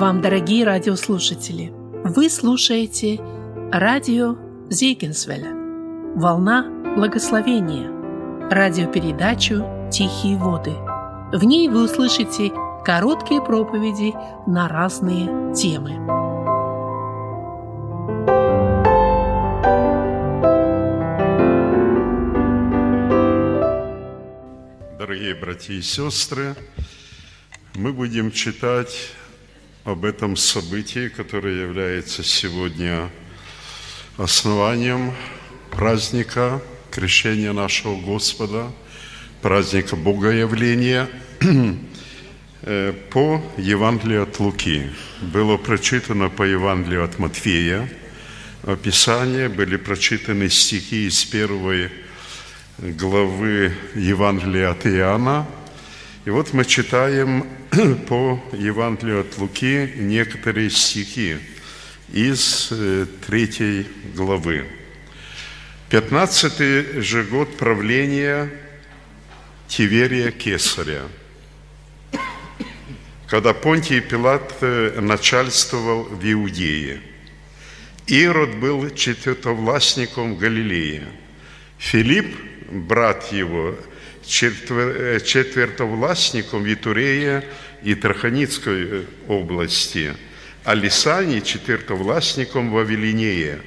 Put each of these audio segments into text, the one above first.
вам, дорогие радиослушатели! Вы слушаете радио Зейгенсвеля «Волна благословения» радиопередачу «Тихие воды». В ней вы услышите короткие проповеди на разные темы. Дорогие братья и сестры, мы будем читать об этом событии, которое является сегодня основанием праздника крещения нашего Господа, праздника Богоявления э, по Евангелию от Луки. Было прочитано по Евангелию от Матфея. Описание были прочитаны стихи из первой главы Евангелия от Иоанна. И вот мы читаем по Евангелию от Луки некоторые стихи из э, третьей главы. Пятнадцатый же год правления Тиверия Кесаря, когда Понтий Пилат э, начальствовал в Иудее. Ирод был четвертовластником Галилеи. Филипп, брат его, четвертовластником Витурея и Траханицкой э, области, а Лисани четвертовластником Вавилинея.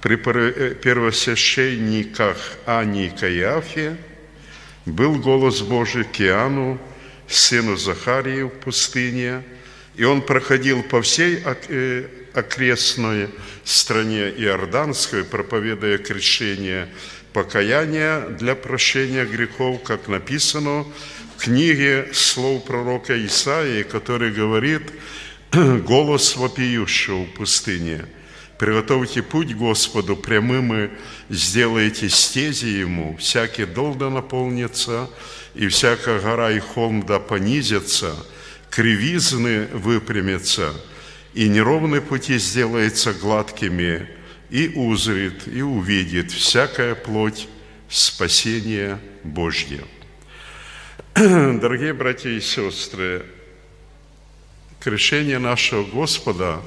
При э, первосвященниках Ани и Каяфе был голос Божий к Иоанну, сыну Захарии в пустыне, и он проходил по всей окрестной стране Иорданской, проповедуя крещение покаяния для прощения грехов, как написано в книге слов пророка Исаии, который говорит «Голос вопиющего в пустыне, приготовьте путь Господу прямым и сделайте стези Ему, всякий дол да наполнится, и всякая гора и холм да понизится, кривизны выпрямятся, и неровные пути сделаются гладкими, и узрит, и увидит всякая плоть спасения Божье. Дорогие братья и сестры, крещение нашего Господа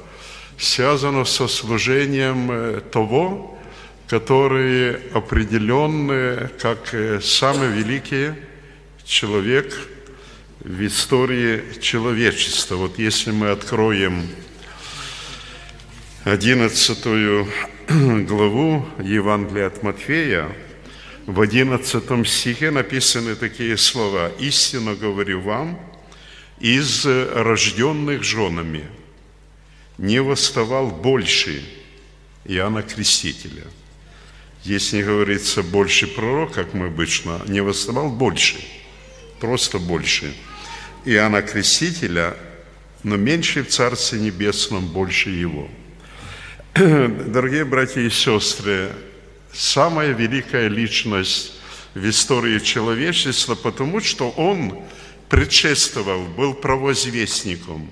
связано со служением э, того, который определен как э, самый великий человек в истории человечества. Вот если мы откроем одиннадцатую главу Евангелия от Матфея, в одиннадцатом стихе написаны такие слова. «Истинно говорю вам, из рожденных женами не восставал больше Иоанна Крестителя». Здесь не говорится больше пророк, как мы обычно, не восставал больше, просто больше. Иоанна Крестителя, но меньше в Царстве Небесном, больше его – Дорогие братья и сестры, самая великая личность в истории человечества, потому что он предшествовал, был провозвестником,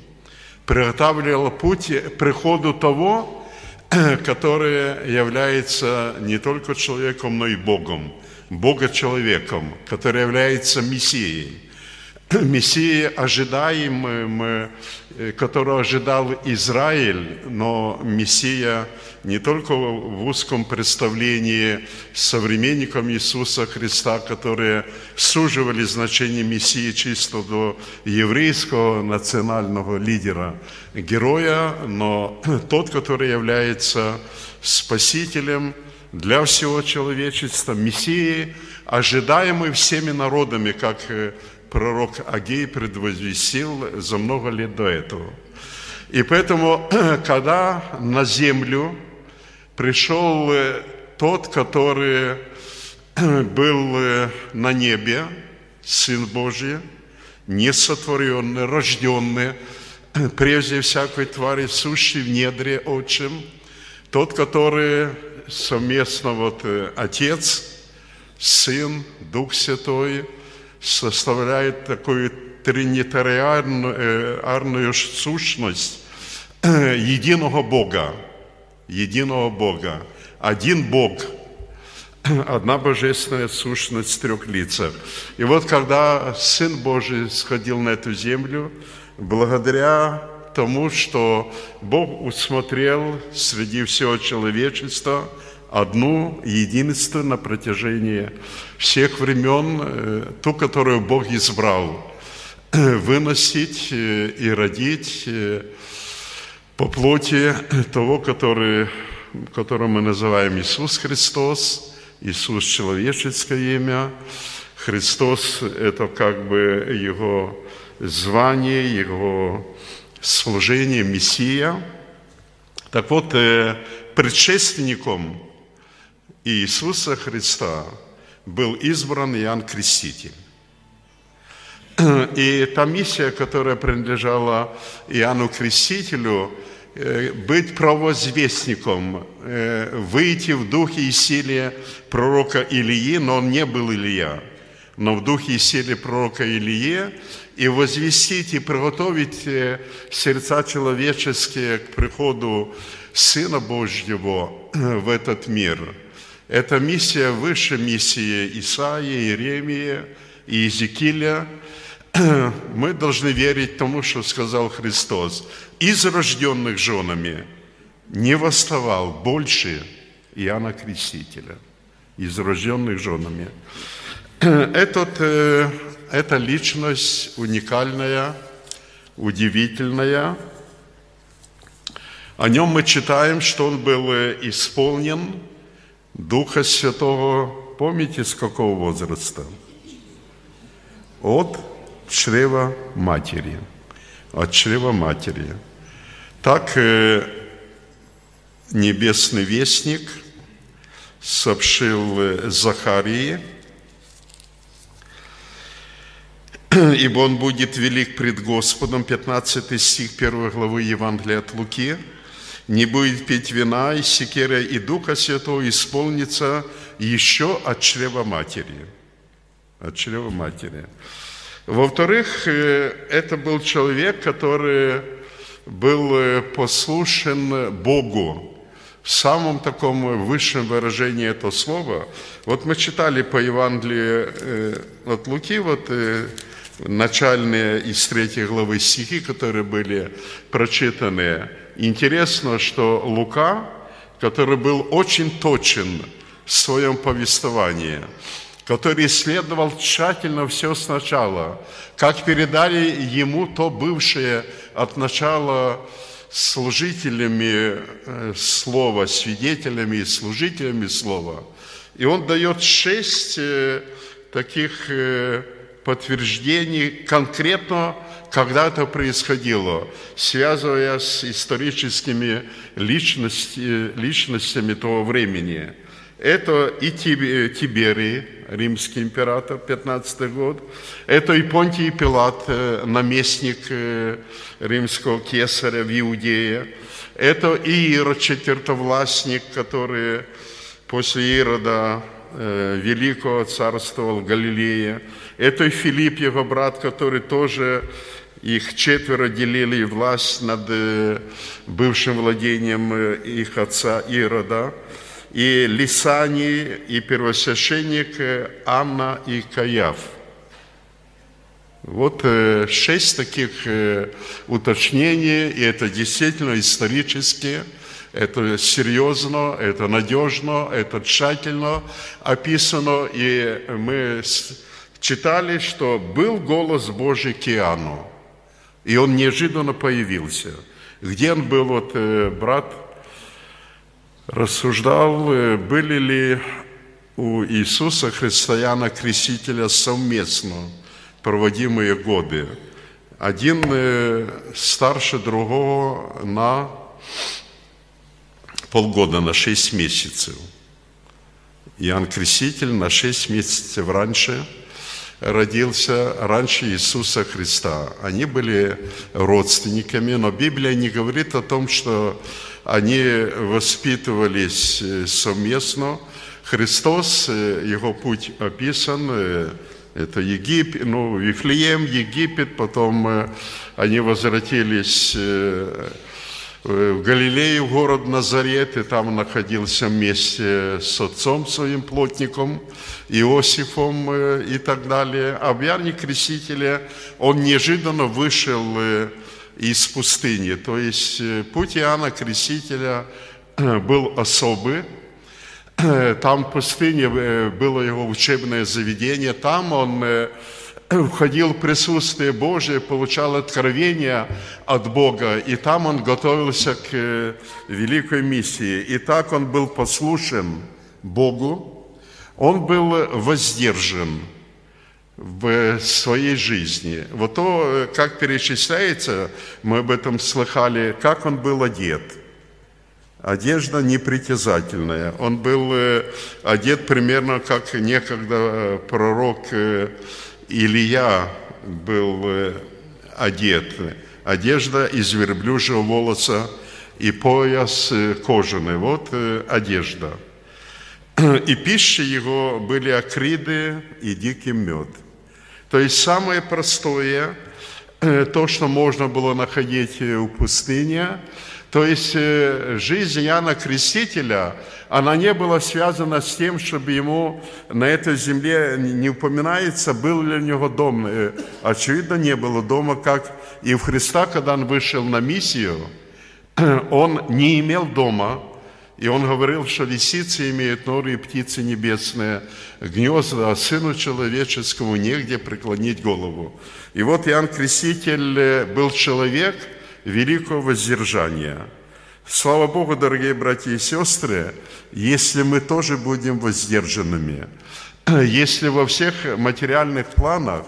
приготавливал путь приходу того, который является не только человеком, но и Богом, Бога-человеком, который является Мессией. Мессии ожидаемым, э, которого ожидал Израиль, но Мессия не только в узком представлении современникам Иисуса Христа, которые суживали значение Мессии чисто до еврейского национального лидера, героя, но тот, который является спасителем для всего человечества, Мессией, ожидаемый всеми народами, как э, пророк Агей предвозвестил за много лет до этого. И поэтому, когда на землю пришел э, тот, который был э, на небе, Сын Божий, несотворенный, рожденный, прежде всякой твари, сущий в недре отчим, тот, который совместно вот э, Отец, Сын, Дух Святой – составляет такую тринитариарную сущность единого Бога. Единого Бога. Один Бог – одна божественная сущность трех лицах. И вот когда Сын Божий сходил на эту землю, благодаря тому, что Бог усмотрел среди всего человечества одну единственную на протяжении всех времен, э, ту, которую Бог избрал, выносить э, и родить э, по плоти того, который, которого мы называем Иисус Христос, Иисус человеческое имя. Христос – это как бы Его звание, Его служение, Мессия. Так вот, предшественником Иисуса Христа был избран Иоанн Креститель. И та миссия, которая принадлежала Иоанну Крестителю, э, быть провозвестником, э, выйти в духе и силе пророка Илии, но он не был Илья, но в духе и силе пророка Илии, и возвестить, и приготовить э, сердца человеческие к приходу Сына Божьего в этот мир – это миссия выше миссии Исаии, Иеремии и Иезекииля. Мы должны верить тому, что сказал Христос. Из рожденных женами не восставал больше Иоанна Крестителя. Из рожденных женами. Этот, э, эта личность уникальная, удивительная. О нем мы читаем, что он был э, исполнен – Духа Святого, помните, с какого возраста? От чрева матери. От чрева матери. Так э, небесный вестник сообщил э, Захарии, ибо он будет велик пред Господом, 15 стих 1 главы Евангелия от Луки – не будет пить вина и секера, и Духа Святого исполнится еще от чрева матери. От чрева матери. Во-вторых, э, это был человек, который был э, послушен Богу в самом таком высшем выражении этого слова. Вот мы читали по Евангелию э, от Луки, вот начальные из третьей главы стихи, которые были прочитаны. Интересно, что Лука, который был очень точен в своем повествовании, который исследовал тщательно все сначала, как передали ему то бывшее от начала служителями э, слова, свидетелями и служителями слова. И он дает шесть э, таких э, подтверждений конкретно когда это происходило, связывая с историческими личности, личностями того времени. Это и Тиберий, римский император, 15 год. Это и Понтий Пилат, э, наместник э, римского кесаря в Иудее. Это и Ирод, четвертовластник, который после Ирода э, Великого царствовал в Галилее. Это и Филипп, его брат, который тоже их четверо делили власть над э, бывшим владением э, их отца Ирода. И Лисани, и первосвященник э, Анна и Каяв. Вот шесть таких уточнений, и это действительно исторически, это серьезно, это надежно, это тщательно описано, и мы читали, что был голос Божий к Иоанну. И он неожиданно появился. Где он был, вот э, брат рассуждал, э, были ли у Иисуса Христояна Крестителя совместно проводимые годы. Один э, старше другого на полгода, на шесть месяцев. Иоанн Креститель на шесть месяцев раньше – родился раньше Иисуса Христа. Они были родственниками, но Библия не говорит о том, что они воспитывались э, совместно. Христос, э, его путь описан, э, это Египет, ну, Вифлеем, Египет, потом они возвратились в Галилее, в город Назарет, и там находился вместе с отцом своим плотником, Иосифом э, и так далее. А в Яне Крестителя он неожиданно вышел э, из пустыни. То есть э, путь Иоанна Крестителя был особый. Там в пустыне было его учебное заведение. Там он входил в присутствие Божие, получал откровения от Бога, и там он готовился к э, великой миссии. И так он был послушен Богу, он был воздержан в своей жизни. Вот то, как перечисляется, мы об этом слыхали, как он был одет. Одежда непритязательная. Он был э, одет примерно как некогда э, пророк Илья был э, одет, одежда из верблюжьего волоса и пояс э, кожаный. Вот э, одежда. И пища его были акриды и дикий мед. То есть самое простое, то, что можно было находить в пустыне, то есть жизнь Иоанна Крестителя – она не была связана с тем, чтобы ему на этой земле не упоминается, был ли у него дом. Э, очевидно, не было дома, как и в Христа, когда он вышел на миссию, он не имел дома, и он говорил, что лисицы имеют норы и птицы небесные, гнезда, а сыну человеческому негде преклонить голову. И вот Иоанн Креститель э, был человек великого воздержания – Слава Богу, дорогие братья и сестры, если мы тоже будем воздержанными, если во всех материальных планах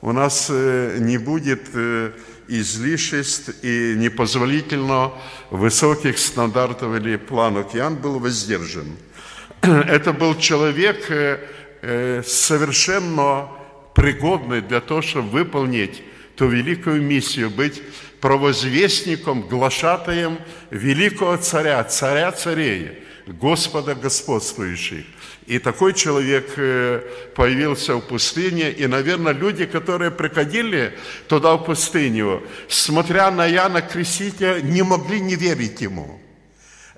у нас э, не будет э, излишеств и непозволительно высоких стандартов или планов. Иоанн был воздержан. Это был человек э, совершенно пригодный для того, чтобы выполнить ту великую миссию, быть провозвестником, глашатаем великого царя, царя царей, Господа господствующих. И такой человек э, появился в пустыне, и, наверное, люди, которые приходили туда, в пустыню, смотря на Яна Крестителя, не могли не верить ему.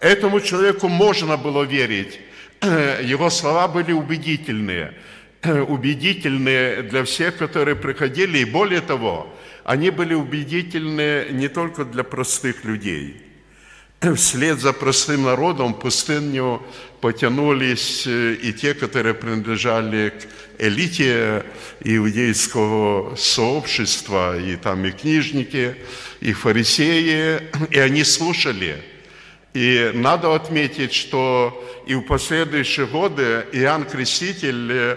Этому человеку можно было верить. Его слова были убедительные, убедительные для всех, которые приходили, и более того, они были убедительны не только для простых людей. Вслед за простым народом в пустыню потянулись э, и те, которые принадлежали к элите иудейского сообщества, и там и книжники, и фарисеи, и они слушали. И надо отметить, что и в последующие годы Иоанн Креститель э,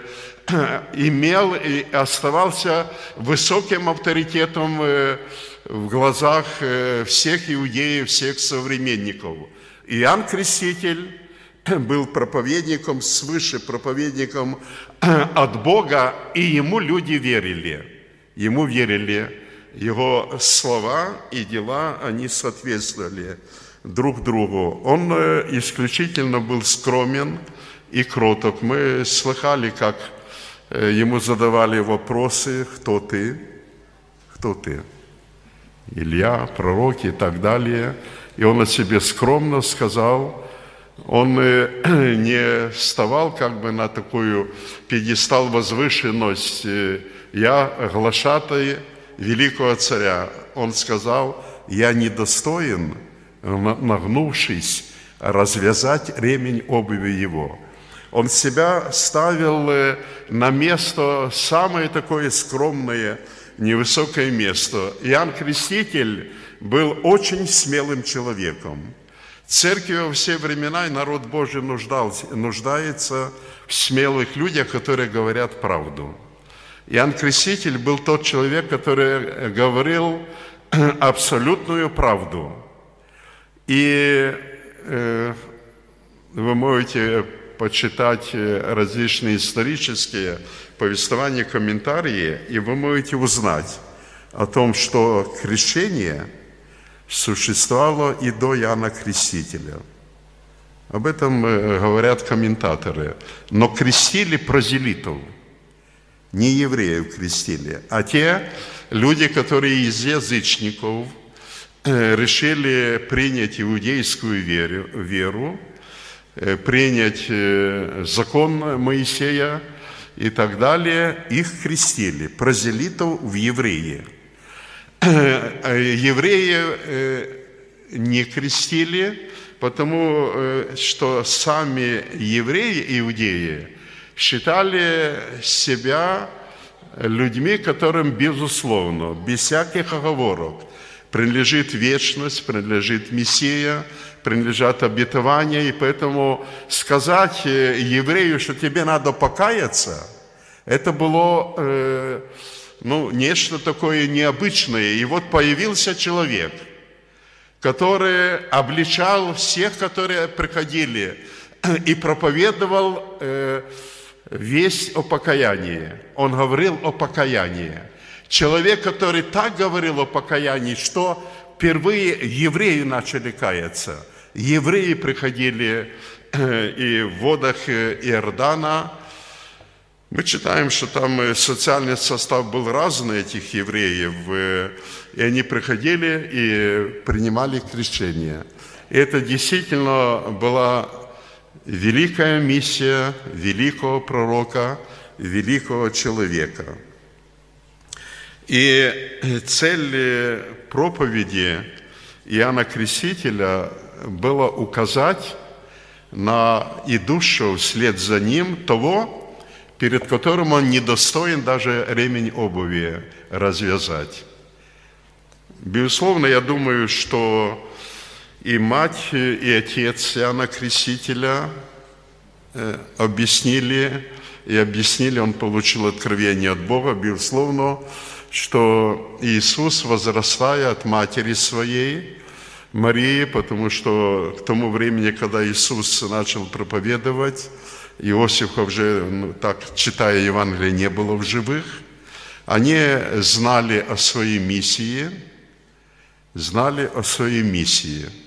имел и оставался высоким авторитетом э, в глазах э, всех иудеев, всех современников. Иоанн Креститель был проповедником свыше, проповедником от Бога, и ему люди верили. Ему верили. Его слова и дела, они соответствовали друг другу. Он э, исключительно был скромен и кроток. Мы слыхали, как ему задавали вопросы, кто ты, кто ты, Илья, пророки и так далее. И он о себе скромно сказал, он э, не вставал как бы на такую пьедестал возвышенность. Я глашатай великого царя. Он сказал, я недостоин, нагнувшись, развязать ремень обуви его – он себя ставил э, на место, самое такое скромное, невысокое место. Иоанн Креститель был очень смелым человеком. Церковь во все времена и народ Божий нуждался, нуждается в смелых людях, которые говорят правду. Иоанн Креститель был тот человек, который э, говорил абсолютную правду. И э, вы можете почитать э, различные исторические повествования, комментарии, и вы можете узнать о том, что крещение существовало и до Иоанна Крестителя. Об этом э, говорят комментаторы. Но крестили прозелитов, не евреев крестили, а те люди, которые из язычников э, решили принять иудейскую веру, веру принять э, закон Моисея и так далее, их крестили, прозелитов в евреи. евреи не крестили, потому что сами евреи, иудеи, считали себя людьми, которым, безусловно, без всяких оговорок, принадлежит вечность, принадлежит Мессия, принадлежат обетования, и поэтому сказать еврею, что тебе надо покаяться, это было э, ну, нечто такое необычное. И вот появился человек, который обличал всех, которые приходили, и проповедовал э, весть о покаянии. Он говорил о покаянии. Человек, который так говорил о покаянии, что впервые евреи начали каяться. Евреи приходили э, и в водах э, Иордана. Мы читаем, что там э, социальный состав был разный этих евреев, и они приходили и принимали крещение. И это действительно была великая миссия великого пророка, великого человека. И цель проповеди Иоанна Крестителя было указать на идущего вслед за ним того, перед которым он недостоин даже ремень обуви развязать. Безусловно, я думаю, что и мать, и отец Иоанна Крестителя э, объяснили, и объяснили, он получил откровение от Бога, безусловно, что Иисус, возрастая от матери своей, Марии, потому что к тому времени, когда Иисус начал проповедовать, Иосифа уже, ну, так читая Евангелие, не было в живых, они знали о своей миссии, знали о своей миссии –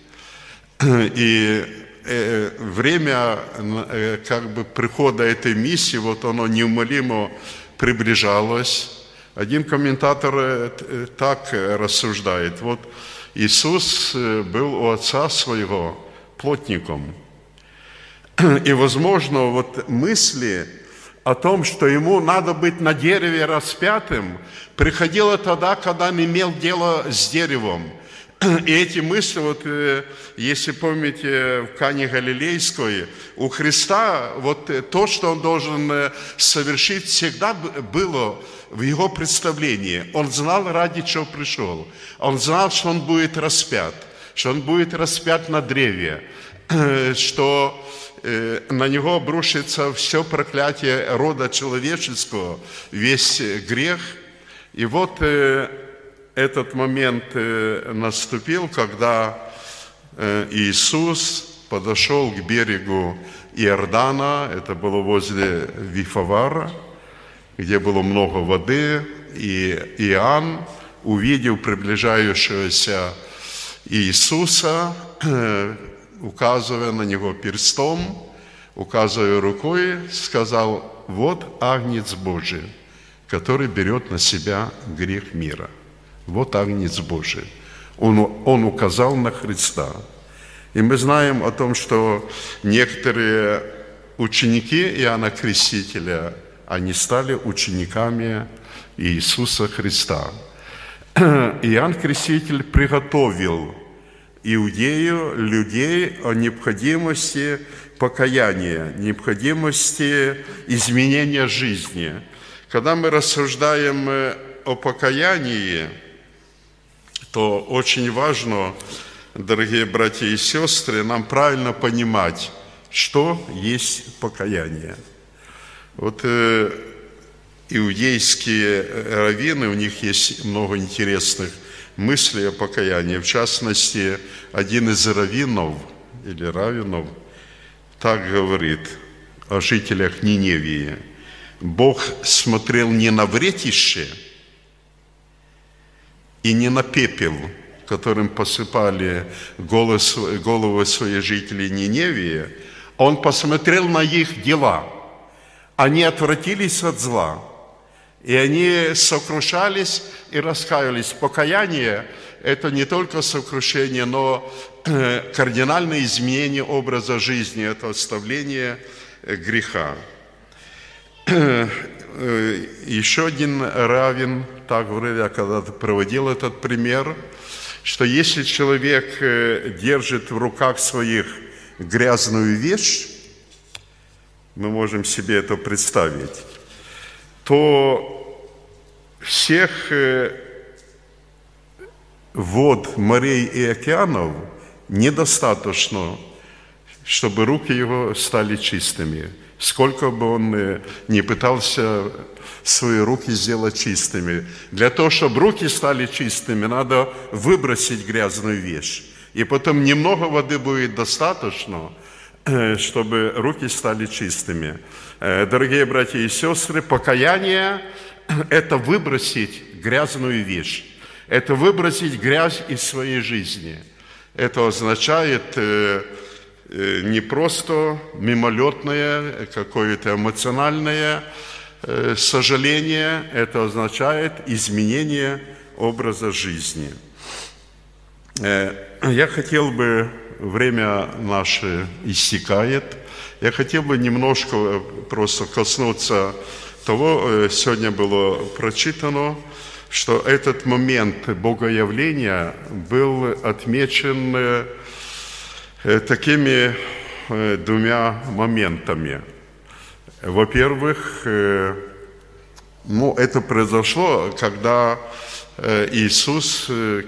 и э, время э, как бы прихода этой миссии, вот оно неумолимо приближалось. Один комментатор э, так рассуждает. Вот Иисус был у Отца Своего плотником. И, возможно, вот мысли о том, что ему надо быть на дереве распятым, приходило тогда, когда он имел дело с деревом – и эти мысли, вот, э, если помните, в Кане Галилейской, у Христа вот э, то, что он должен э, совершить, всегда было в его представлении. Он знал, ради чего пришел. Он знал, что он будет распят, что он будет распят на древе, что на него обрушится все проклятие рода человеческого, весь грех. И вот этот момент э, наступил, когда э, Иисус подошел к берегу Иордана, это было возле Вифавара, где было много воды, и Иоанн, увидев приближающегося Иисуса, э, указывая на него перстом, указывая рукой, сказал, вот Агнец Божий, который берет на себя грех мира – вот Агнец Божий. Он, он указал на Христа. И мы знаем о том, что некоторые ученики Иоанна Крестителя, они стали учениками Иисуса Христа. Иоанн Креститель приготовил иудею людей о необходимости покаяния, необходимости изменения жизни. Когда мы рассуждаем о покаянии, то очень важно, дорогие братья и сестры, нам правильно понимать, что есть покаяние. Вот э, иудейские раввины, у них есть много интересных мыслей о покаянии. В частности, один из раввинов или раввинов так говорит о жителях Ниневии. Бог смотрел не на вретище – и не на пепел, которым посыпали головы своих жителей Ниневии, он посмотрел на их дела. Они отвратились от зла, и они сокрушались и раскаялись. Покаяние – это не только сокрушение, но э, кардинальное изменение образа жизни, это оставление э, греха. э, еще один равен, так говорили, я когда-то проводил этот пример, что если человек э, держит в руках своих грязную вещь, мы можем себе это представить, то всех вод морей и океанов недостаточно, чтобы руки его стали чистыми. Сколько бы он не пытался свои руки сделать чистыми. Для того, чтобы руки стали чистыми, надо выбросить грязную вещь. И потом немного воды будет достаточно, э, чтобы руки стали чистыми. Э, дорогие братья и сестры, покаяние – это выбросить грязную вещь это выбросить грязь из своей жизни. Это означает э, не просто мимолетное, какое-то эмоциональное э, сожаление, это означает изменение образа жизни. Я хотел бы, время наше истекает, я хотел бы немножко просто коснуться того, сегодня было прочитано, что этот момент богоявления был отмечен э, такими э, двумя моментами. Во-первых, э, ну, это произошло, когда Иисус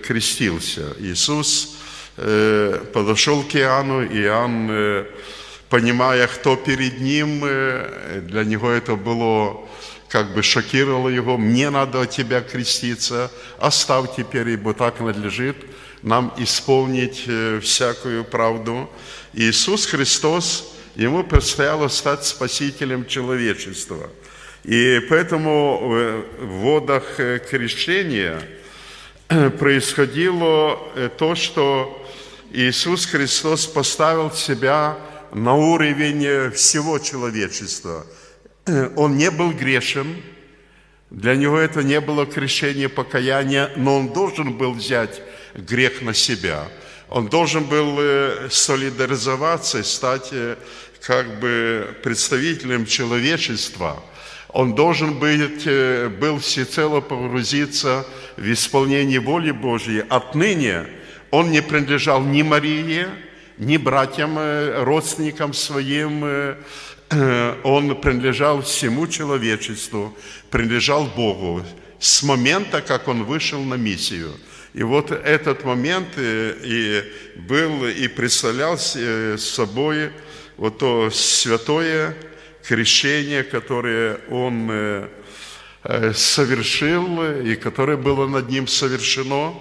крестился. Иисус подошел к Иоанну, Иоанн, понимая, кто перед ним, для него это было как бы шокировало его, мне надо от тебя креститься, оставь теперь, ибо так надлежит нам исполнить э, всякую правду. Иисус Христос, ему предстояло стать спасителем человечества. И поэтому в водах э, крещения э, происходило то, что Иисус Христос поставил себя на уровень всего человечества – он не был грешен, для него это не было крещение покаяния, но он должен был взять грех на себя. Он должен был э, солидаризоваться, стать э, как бы представителем человечества. Он должен быть, э, был всецело погрузиться в исполнение воли Божьей. Отныне он не принадлежал ни Марии, ни братьям, родственникам своим, он принадлежал всему человечеству, принадлежал Богу с момента, как он вышел на миссию. И вот этот момент э, и был и представлял э, собой вот то святое крещение, которое он совершил и которое было над ним совершено.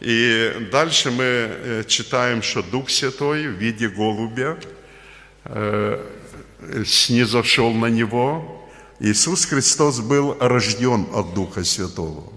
И дальше мы читаем, что Дух Святой в виде голубя снизошел на него. Иисус Христос был рожден от Духа Святого.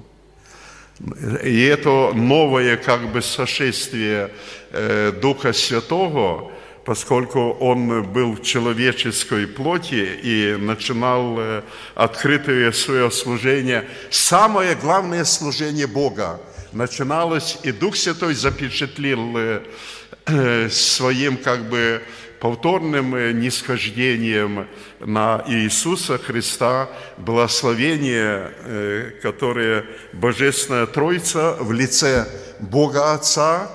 И это новое как бы сошествие э, Духа Святого, поскольку он был в человеческой плоти и начинал э, открытое свое служение, самое главное служение Бога. Начиналось, и Дух Святой запечатлил э, своим как бы повторным э, нисхождением на Иисуса Христа, благословение, э, которое Божественная Троица в лице Бога Отца,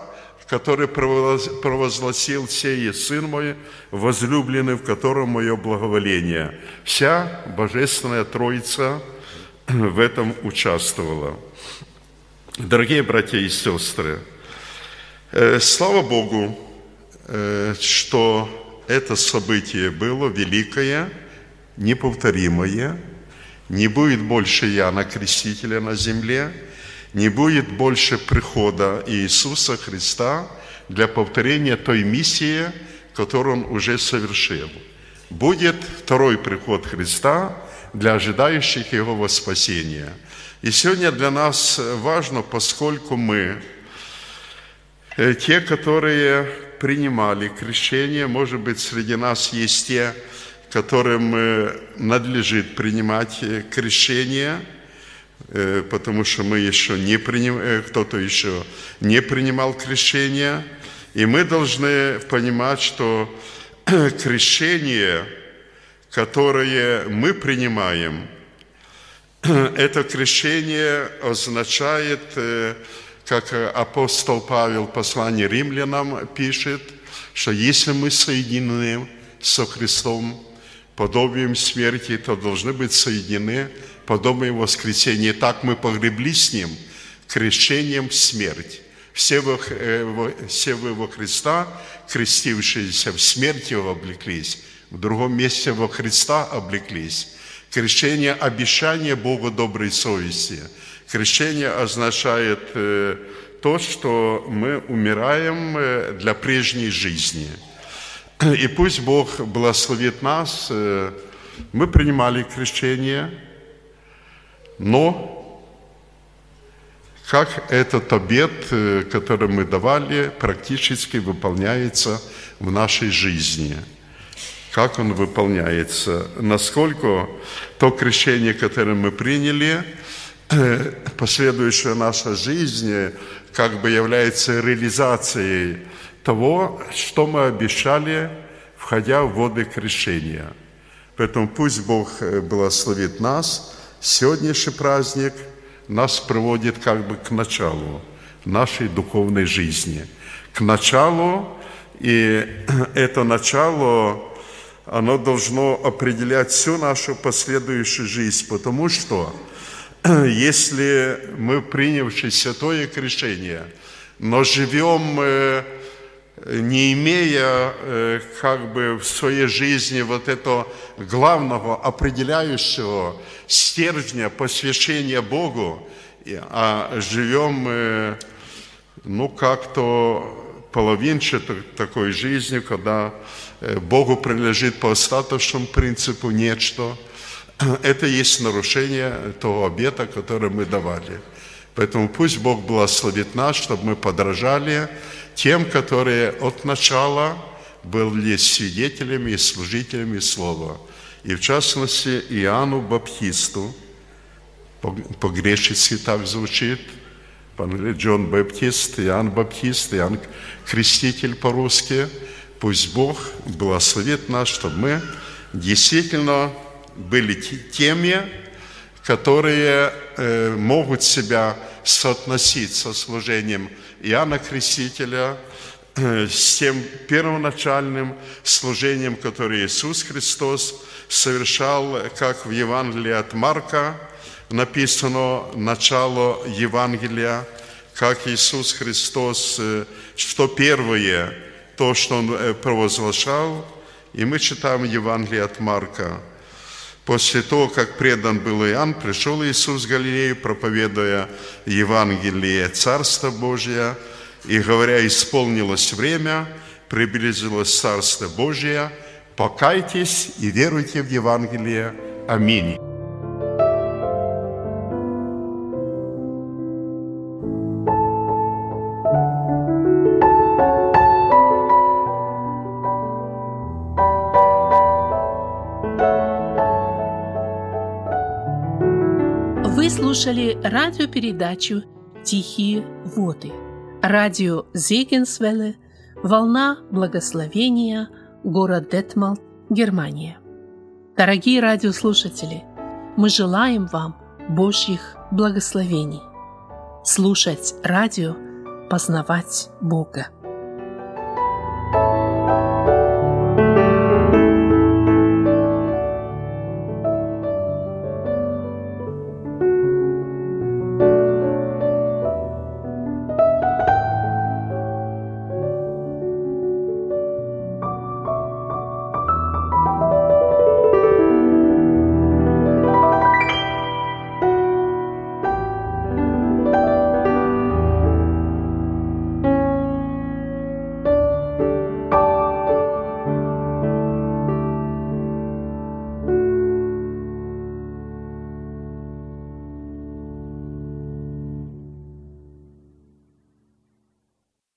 который провозгласил сей Сын мой, возлюбленный, в котором мое благоволение. Вся Божественная Троица в этом участвовала. Дорогие братья и сестры, э, слава Богу, что это событие было великое, неповторимое, не будет больше Иоанна Крестителя на земле, не будет больше прихода Иисуса Христа для повторения той миссии, которую Он уже совершил. Будет второй приход Христа для ожидающих Его спасения. И сегодня для нас важно, поскольку мы, э, те, которые принимали крещение. Может быть, среди нас есть те, которым э, надлежит принимать э, крещение, э, потому что мы еще не приним... кто-то еще не принимал крещение. И мы должны понимать, что крещение, которое мы принимаем, это крещение означает, как апостол Павел в послании римлянам пишет, что если мы соединены со Христом подобием смерти, то должны быть соединены подобием воскресения. Так мы погребли с Ним крещением в смерть. Все вы, э, все вы во Христа, крестившиеся в смерти облеклись, в другом месте во Христа облеклись. Крещение – обещание Богу доброй совести. Крещение означает э, то, что мы умираем э, для прежней жизни. И пусть Бог благословит нас. Э, мы принимали крещение, но как этот обет, который мы давали, практически выполняется в нашей жизни – как он выполняется, насколько то крещение, которое мы приняли, последующая наша жизнь как бы является реализацией того, что мы обещали, входя в воды крещения. Поэтому пусть Бог э, благословит нас. Сегодняшний праздник нас приводит как бы к началу нашей духовной жизни. К началу, и это начало оно должно определять всю нашу последующую жизнь, потому что если мы, принявши святое крещение, но живем, э, не имея э, как бы в своей жизни вот этого главного определяющего стержня посвящения Богу, а живем, э, ну, как-то половинчатой такой жизнью, когда Богу принадлежит по остаточному принципу нечто. Это есть нарушение того обета, который мы давали. Поэтому пусть Бог благословит нас, чтобы мы подражали тем, которые от начала были свидетелями и служителями Слова. И в частности Иоанну Баптисту, по-гречески так звучит, Джон Баптист, Иоанн Баптист, Иоанн Креститель по-русски – Пусть Бог благословит нас, чтобы мы действительно были теми, которые э, могут себя соотносить со служением Иоанна Крестителя, э, с тем первоначальным служением, которое Иисус Христос совершал, как в Евангелии от Марка написано, начало Евангелия, как Иисус Христос, э, что первое – то, что он э, провозглашал. И мы читаем Евангелие от Марка. После того, как предан был Иоанн, пришел Иисус в Галилею, проповедуя Евангелие Царства Божия, и говоря, исполнилось время, приблизилось Царство Божие, покайтесь и веруйте в Евангелие. Аминь. Слушали радиопередачу «Тихие воды». Радио Зегенсвелле, «Волна благословения», город Детмал, Германия. Дорогие радиослушатели, мы желаем вам Божьих благословений. Слушать радио, познавать Бога.